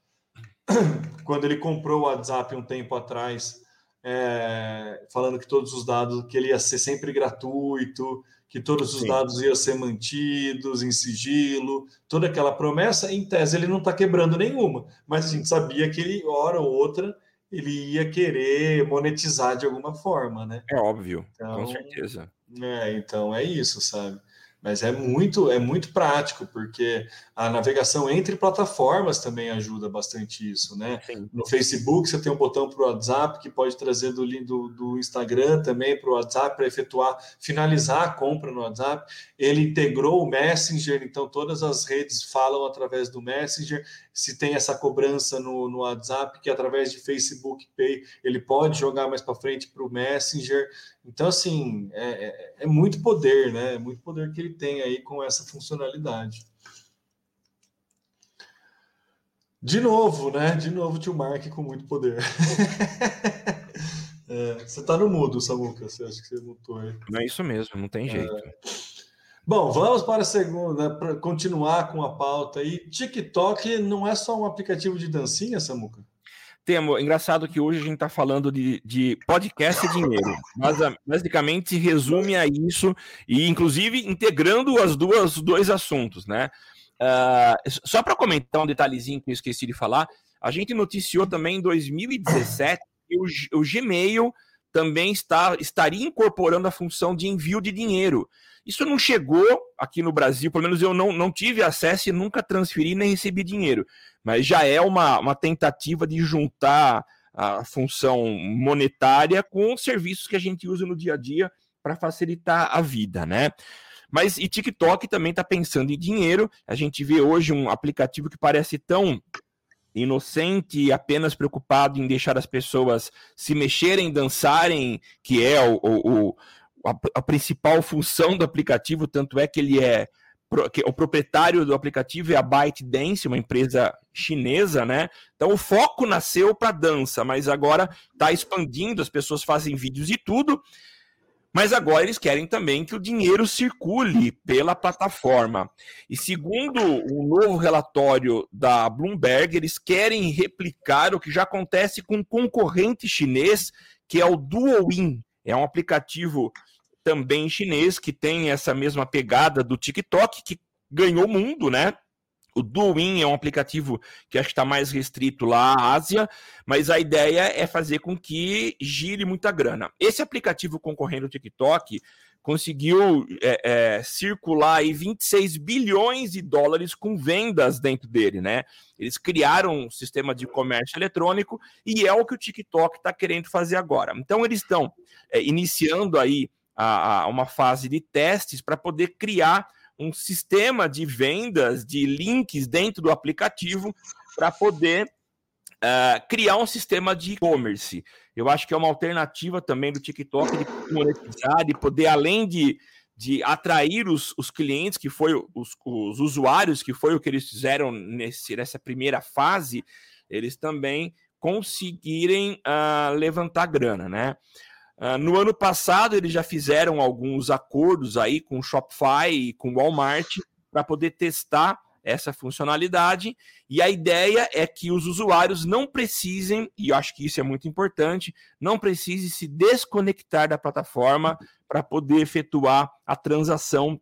quando ele comprou o WhatsApp um tempo atrás, é, falando que todos os dados, que ele ia ser sempre gratuito, que todos os Sim. dados iam ser mantidos em sigilo, toda aquela promessa, em tese ele não está quebrando nenhuma, mas a gente sabia que ele, hora ou outra, ele ia querer monetizar de alguma forma, né? É óbvio, então, com certeza. É, então é isso, sabe? Mas é muito, é muito prático, porque a navegação entre plataformas também ajuda bastante isso, né? Sim. No Facebook você tem um botão para o WhatsApp que pode trazer do, do, do Instagram também para o WhatsApp para efetuar, finalizar a compra no WhatsApp. Ele integrou o Messenger, então todas as redes falam através do Messenger. Se tem essa cobrança no, no WhatsApp, que através de Facebook Pay ele pode jogar mais para frente para o Messenger. Então, assim, é, é, é, muito poder, né? É muito poder que ele tem aí com essa funcionalidade. De novo, né? De novo, tio Mark com muito poder. é, você está no mudo, Samuca. Você acha que você mutou aí? Não é isso mesmo, não tem jeito. É. Bom, vamos para a segunda, né, para continuar com a pauta aí. TikTok não é só um aplicativo de dancinha, Samuca? Temo, engraçado que hoje a gente está falando de, de podcast e dinheiro, mas ah, basicamente resume a isso, e inclusive integrando as duas, os dois assuntos, né? Uh, só para comentar um detalhezinho que eu esqueci de falar, a gente noticiou também em 2017 que o, o Gmail também está, estaria incorporando a função de envio de dinheiro. Isso não chegou aqui no Brasil, pelo menos eu não, não tive acesso e nunca transferi nem recebi dinheiro. Mas já é uma, uma tentativa de juntar a função monetária com serviços que a gente usa no dia a dia para facilitar a vida, né? Mas e TikTok também está pensando em dinheiro. A gente vê hoje um aplicativo que parece tão inocente e apenas preocupado em deixar as pessoas se mexerem, dançarem, que é o, o, o a, a, principal função do aplicativo, tanto é que ele é que o proprietário do aplicativo é a ByteDance, uma empresa chinesa, né? Então o foco nasceu para dança, mas agora está expandindo, as pessoas fazem vídeos e tudo. Mas agora eles querem também que o dinheiro circule pela plataforma. E segundo o novo relatório da Bloomberg, eles querem replicar o que já acontece com um concorrente chinês, que é o Duoin. É um aplicativo também chinês que tem essa mesma pegada do TikTok, que ganhou o mundo, né? O Douyin é um aplicativo que acho que está mais restrito lá à Ásia, mas a ideia é fazer com que gire muita grana. Esse aplicativo concorrendo ao TikTok conseguiu é, é, circular aí 26 bilhões de dólares com vendas dentro dele, né? Eles criaram um sistema de comércio eletrônico e é o que o TikTok está querendo fazer agora. Então eles estão é, iniciando aí a, a uma fase de testes para poder criar um sistema de vendas de links dentro do aplicativo para poder uh, criar um sistema de e-commerce. Eu acho que é uma alternativa também do TikTok de monetizar, de poder, além de, de atrair os, os clientes, que foi os, os usuários, que foi o que eles fizeram nesse, nessa primeira fase, eles também conseguirem uh, levantar grana, né? Uh, no ano passado, eles já fizeram alguns acordos aí com Shopify e com Walmart para poder testar essa funcionalidade. E a ideia é que os usuários não precisem, e eu acho que isso é muito importante, não precisem se desconectar da plataforma para poder efetuar a transação,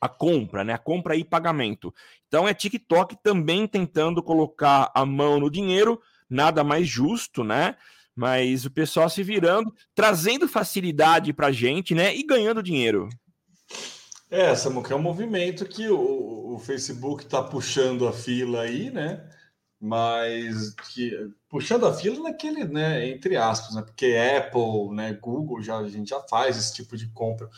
a compra, né? A compra e pagamento. Então é TikTok também tentando colocar a mão no dinheiro, nada mais justo, né? Mas o pessoal se virando, trazendo facilidade para a gente, né? E ganhando dinheiro. É, Samuca, é um movimento que o, o Facebook está puxando a fila aí, né? Mas que puxando a fila naquele, né? Entre aspas, né? Porque Apple, né? Google já a gente já faz esse tipo de compra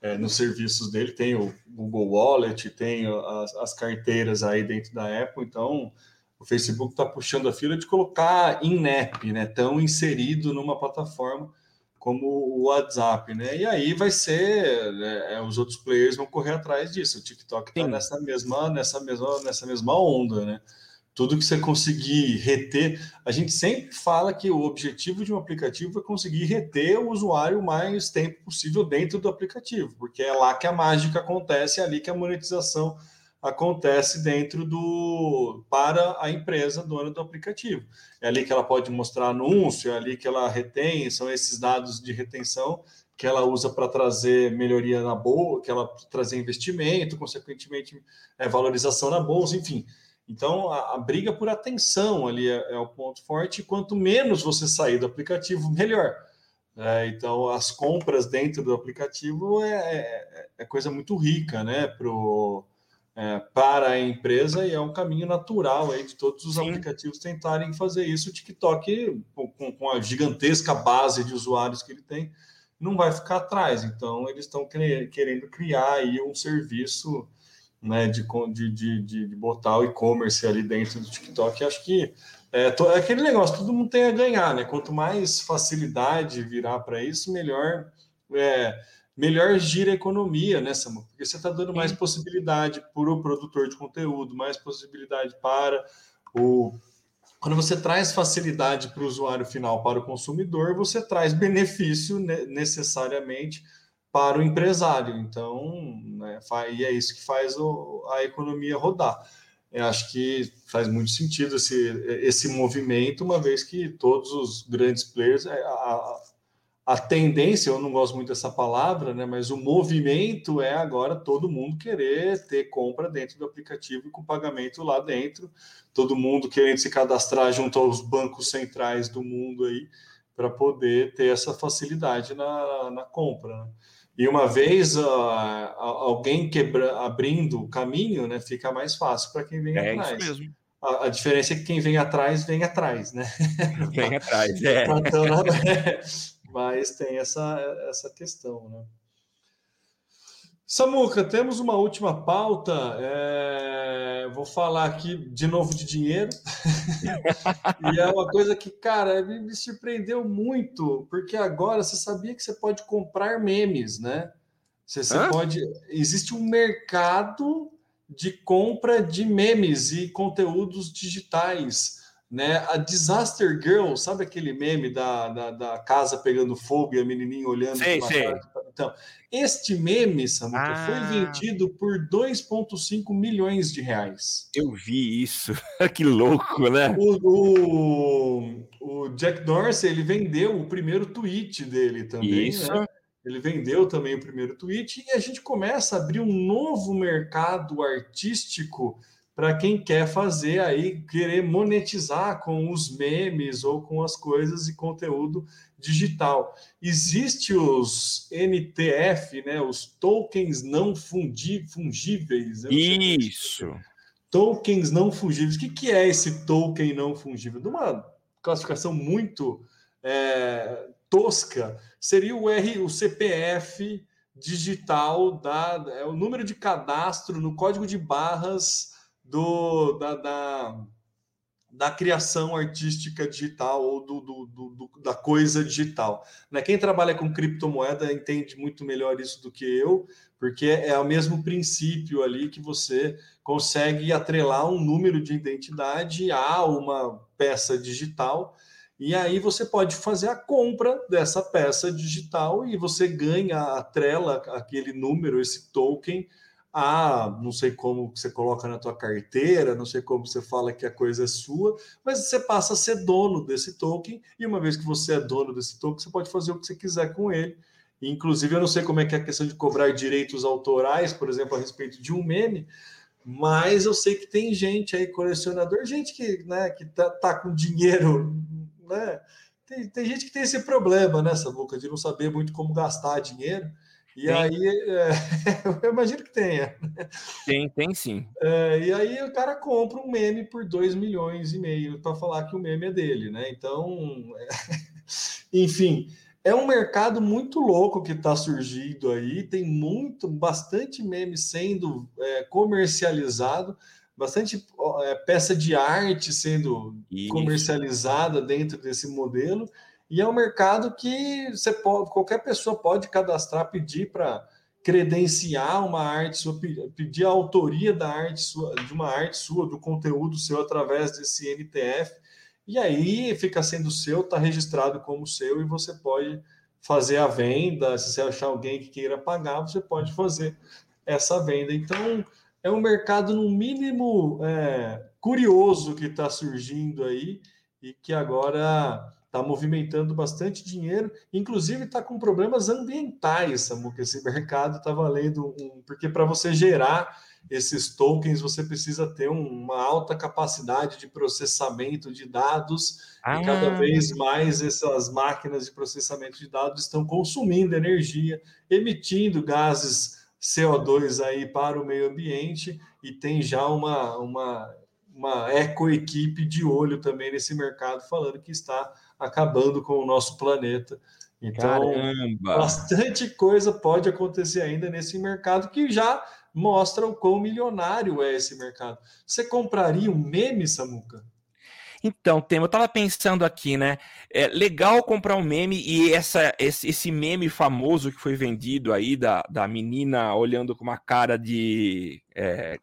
é, nos serviços dele. Tem o Google Wallet, tem as, as carteiras aí dentro da Apple, então o Facebook está puxando a fila de colocar in-app, né? Tão inserido numa plataforma como o WhatsApp, né? E aí vai ser, né, é, os outros players vão correr atrás disso. O TikTok está nessa mesma, nessa mesma, nessa mesma onda, né? Tudo que você conseguir reter, a gente sempre fala que o objetivo de um aplicativo é conseguir reter o usuário o mais tempo possível dentro do aplicativo, porque é lá que a mágica acontece, é ali que a monetização acontece dentro do para a empresa dona do aplicativo. É ali que ela pode mostrar anúncio, é ali que ela retém, são esses dados de retenção que ela usa para trazer melhoria na bolsa, que ela trazer investimento, consequentemente é, valorização na bolsa, enfim. Então a, a briga por atenção ali é, é, o ponto forte. Quanto menos você sair do aplicativo, melhor. É, então as compras dentro do aplicativo é, é, é coisa muito rica, né? Pro é, para a empresa e é um caminho natural aí de todos os Sim. aplicativos tentarem fazer isso. O TikTok, com, com, a gigantesca base de usuários que ele tem, não vai ficar atrás. Então, eles estão querendo criar aí um serviço né, de, de, de, de botar o e-commerce ali dentro do TikTok. Acho que é, to, é aquele negócio, todo mundo tem a ganhar, né? Quanto mais facilidade virar para isso, melhor. É, melhor gira a economia, né, Samu? Porque você está dando mais possibilidade para o produtor de conteúdo, mais possibilidade para o. Quando você traz facilidade para o usuário final, para o consumidor, você traz benefício necessariamente para o empresário. Então, né, e é isso que faz a economia rodar. Eu acho que faz muito sentido esse, esse movimento, uma vez que todos os grandes players, é, a, a tendência, eu não gosto muito dessa palavra, né, mas o movimento é agora todo mundo querer ter compra dentro do aplicativo e com pagamento lá dentro, todo mundo querendo se cadastrar junto aos bancos centrais do mundo aí para poder ter essa facilidade na, na compra. Né? E uma vez uh, alguém quebra, abrindo o caminho, né, fica mais fácil para quem vem é atrás. Isso mesmo. A, a, diferença é que quem vem atrás, vem atrás, né? Vem atrás, é. Então, mas tem essa, essa questão, né? Samuca, temos uma última pauta. É... Vou falar aqui de novo de dinheiro. e é uma coisa que, cara, me surpreendeu muito, porque agora você sabia que você pode comprar memes, né? Você, você pode. Existe um mercado de compra de memes e conteúdos digitais né? A Disaster Girl, sabe aquele meme da, da, da, casa pegando fogo e a menininha olhando? Sei, sei. Então, este meme, Samuca, ah. foi vendido por 2,5 milhões de reais. Eu vi isso. que louco, né? O, o, o, Jack Dorsey, ele vendeu o primeiro tweet dele também, isso. Né? Ele vendeu também o primeiro tweet e a gente começa a abrir um novo mercado artístico para quem quer fazer aí, querer monetizar com os memes ou com as coisas e conteúdo digital. Existe os NTF, né, os tokens não fungíveis. Isso. Tokens não fungíveis. O que, que é esse token não fungível? De uma classificação muito é, tosca, seria o R, o CPF digital da é o número de cadastro no código de barras do, da, da, da criação artística digital ou do, do, do, da coisa digital. Né? Quem trabalha com criptomoeda entende muito melhor isso do que eu, porque é o mesmo princípio ali que você consegue atrelar um número de identidade a uma peça digital. E aí você pode fazer a compra dessa peça digital e você ganha, atrela aquele número, esse token, ah, não sei como você coloca na tua carteira, não sei como você fala que a coisa é sua, mas você passa a ser dono desse token, e uma vez que você é dono desse token, você pode fazer o que você quiser com ele. Inclusive, eu não sei como é que é a questão de cobrar direitos autorais, por exemplo, a respeito de um meme, mas eu sei que tem gente aí, colecionador, gente que, né, que tá, tá com dinheiro, né? Tem, tem gente que tem esse problema, né, boca de não saber muito como gastar dinheiro. E tem. aí, é, eu imagino que tenha. Tem, tem sim. É, e aí o cara compra um meme por 2 milhões e meio para falar que o meme é dele, né? Então, é... enfim, é um mercado muito louco que está surgindo aí. Tem muito, bastante meme sendo é, comercializado, bastante é, peça de arte sendo Isso. comercializada dentro desse modelo. E é um mercado que você pode, qualquer pessoa pode cadastrar, pedir para credenciar uma arte sua, pedir a autoria da arte sua, de uma arte sua, do conteúdo seu através desse NTF. E aí fica sendo seu, está registrado como seu e você pode fazer a venda. Se você achar alguém que queira pagar, você pode fazer essa venda. Então, é um mercado, no mínimo, é, curioso que está surgindo aí e que agora está movimentando bastante dinheiro, inclusive está com problemas ambientais, Samuca. Esse mercado está valendo um. Porque para você gerar esses tokens, você precisa ter uma alta capacidade de processamento de dados, ah. e cada vez mais essas máquinas de processamento de dados estão consumindo energia, emitindo gases CO2 aí para o meio ambiente, e tem já uma, uma, uma eco-equipe de olho também nesse mercado, falando que está acabando com o nosso planeta. Então, Caramba. bastante coisa pode acontecer ainda nesse mercado que já mostra o quão milionário é esse mercado. Você compraria um meme, Samuca? Então, Temo, eu estava pensando aqui, né? É legal comprar um meme e essa, esse, esse, meme famoso que foi vendido aí da, da menina olhando com uma cara de. É,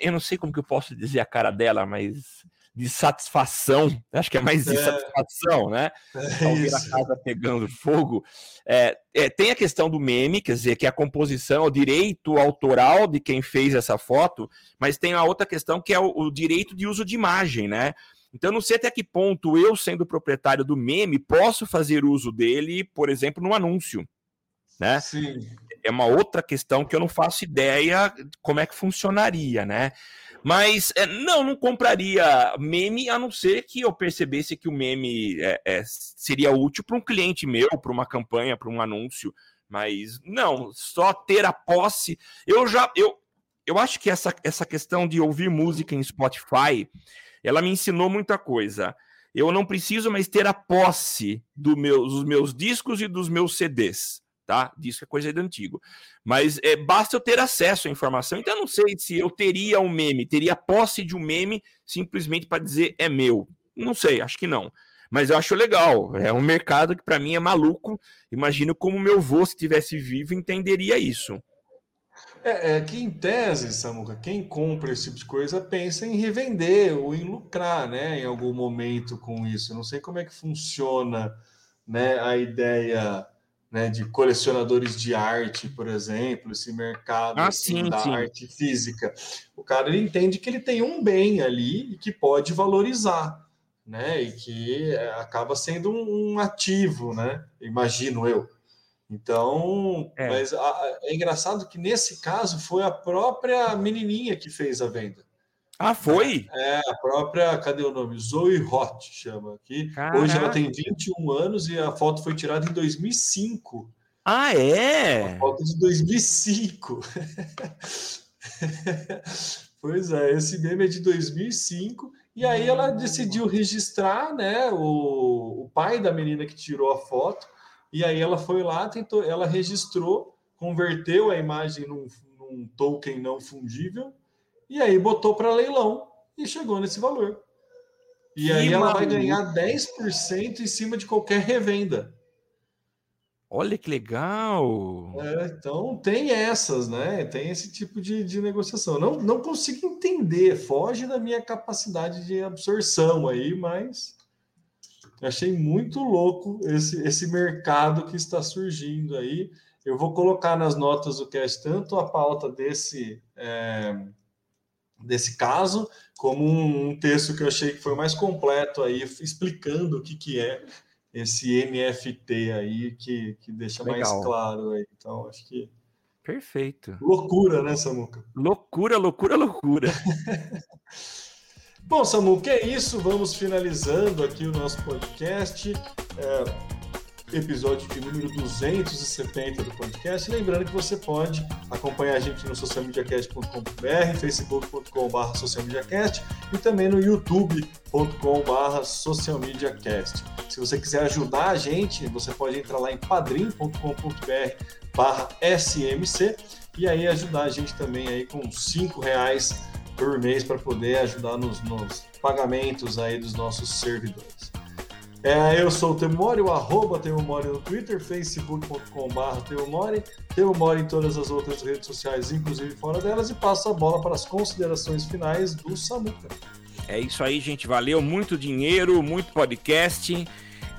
eu não sei como que eu posso dizer a cara dela, mas de satisfação, acho que é mais de é. satisfação, né? É Ao ver a casa pegando fogo. É, é, tem a questão do meme, quer dizer, que a composição, o direito autoral de quem fez essa foto, mas tem a outra questão que é o, o direito de uso de imagem, né? Então, não sei até que ponto eu, sendo proprietário do meme, posso fazer uso dele, por exemplo, no anúncio. Né? Sim. É uma outra questão que eu não faço ideia como é que funcionaria, né? Mas é, não, não compraria meme, a não ser que eu percebesse que o meme é, é, seria útil para um cliente meu, para uma campanha, para um anúncio. Mas não, só ter a posse. Eu já. Eu, eu acho que essa, essa questão de ouvir música em Spotify, ela me ensinou muita coisa. Eu não preciso mais ter a posse do meu, dos meus discos e dos meus CDs, tá? Disco é coisa de antigo. Mas é, basta eu ter acesso à informação. Então, eu não sei se eu teria um meme, teria posse de um meme simplesmente para dizer é meu. Não sei, acho que não. Mas eu acho legal. É um mercado que para mim é maluco. Imagino como meu avô, se tivesse vivo, entenderia isso. É, é, que em tese, Samuca, quem compra esse tipo de coisa pensa em revender ou em lucrar, né, em algum momento com isso. Eu não sei como é que funciona, né, a ideia, né, de colecionadores de arte, por exemplo, esse mercado ah, assim, sim, da sim. arte física. O cara ele entende que ele tem um bem ali e que pode valorizar, né, e que é, acaba sendo um, um ativo, né, imagino eu. Então, é. mas a, é engraçado que nesse caso foi a própria menininha que fez a venda. Ah, foi? É, a própria, cadê o nome? Zoe Hot chama aqui. Caraca. Hoje ela tem 21 anos e a foto foi tirada em 2005. Ah, é? A foto de 2005. pois é, esse meme é de 2005. E aí ela decidiu registrar, né, o, o pai da menina que tirou a foto e aí ela foi lá, tentou, ela registrou, converteu a imagem num, num token não fungível e aí botou para leilão e chegou nesse valor. E que aí ela vai ganhar 10% em cima de qualquer revenda. Olha que legal! É, então tem essas, né? Tem esse tipo de, de negociação. Não, não consigo entender, foge da minha capacidade de absorção aí, mas achei muito louco esse, esse mercado que está surgindo aí. Eu vou colocar nas notas do cast tanto a pauta desse, é, desse caso, como um, texto que eu achei que foi mais completo aí, explicando o que, que é esse NFT aí, que, que deixa Legal. mais claro aí. Então, acho que. Perfeito. Loucura, né, Samuca? Loucura, loucura, loucura. Bom, Samu, que é isso. Vamos finalizando aqui o nosso podcast. É, episódio de número 270 do podcast. Lembrando que você pode acompanhar a gente no socialmediacast.com.br, facebook.com.br socialmediacast e também no youtube.com.br socialmediacast. Se você quiser ajudar a gente, você pode entrar lá em padrim.com.br barra smc e aí ajudar a gente também aí com cinco reais por mês para poder ajudar nos, nos, pagamentos aí dos nossos servidores. É, eu sou o Temori, o arroba Temori no Twitter, facebook.com.br Temori, Temori em todas as outras redes sociais, inclusive fora delas, e passo a bola para as considerações finais do Samuca. É isso aí, gente. Valeu, muito dinheiro, muito podcast.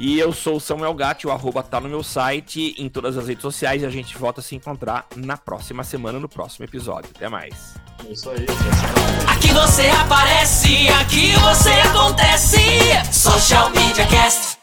E eu sou o Samuel Gatti, o arroba tá no meu site, em todas as redes sociais, e a gente volta a se encontrar na próxima semana, no próximo episódio. Até mais. É isso aí. Aqui você aparece, aqui você acontece. Social Media Cast.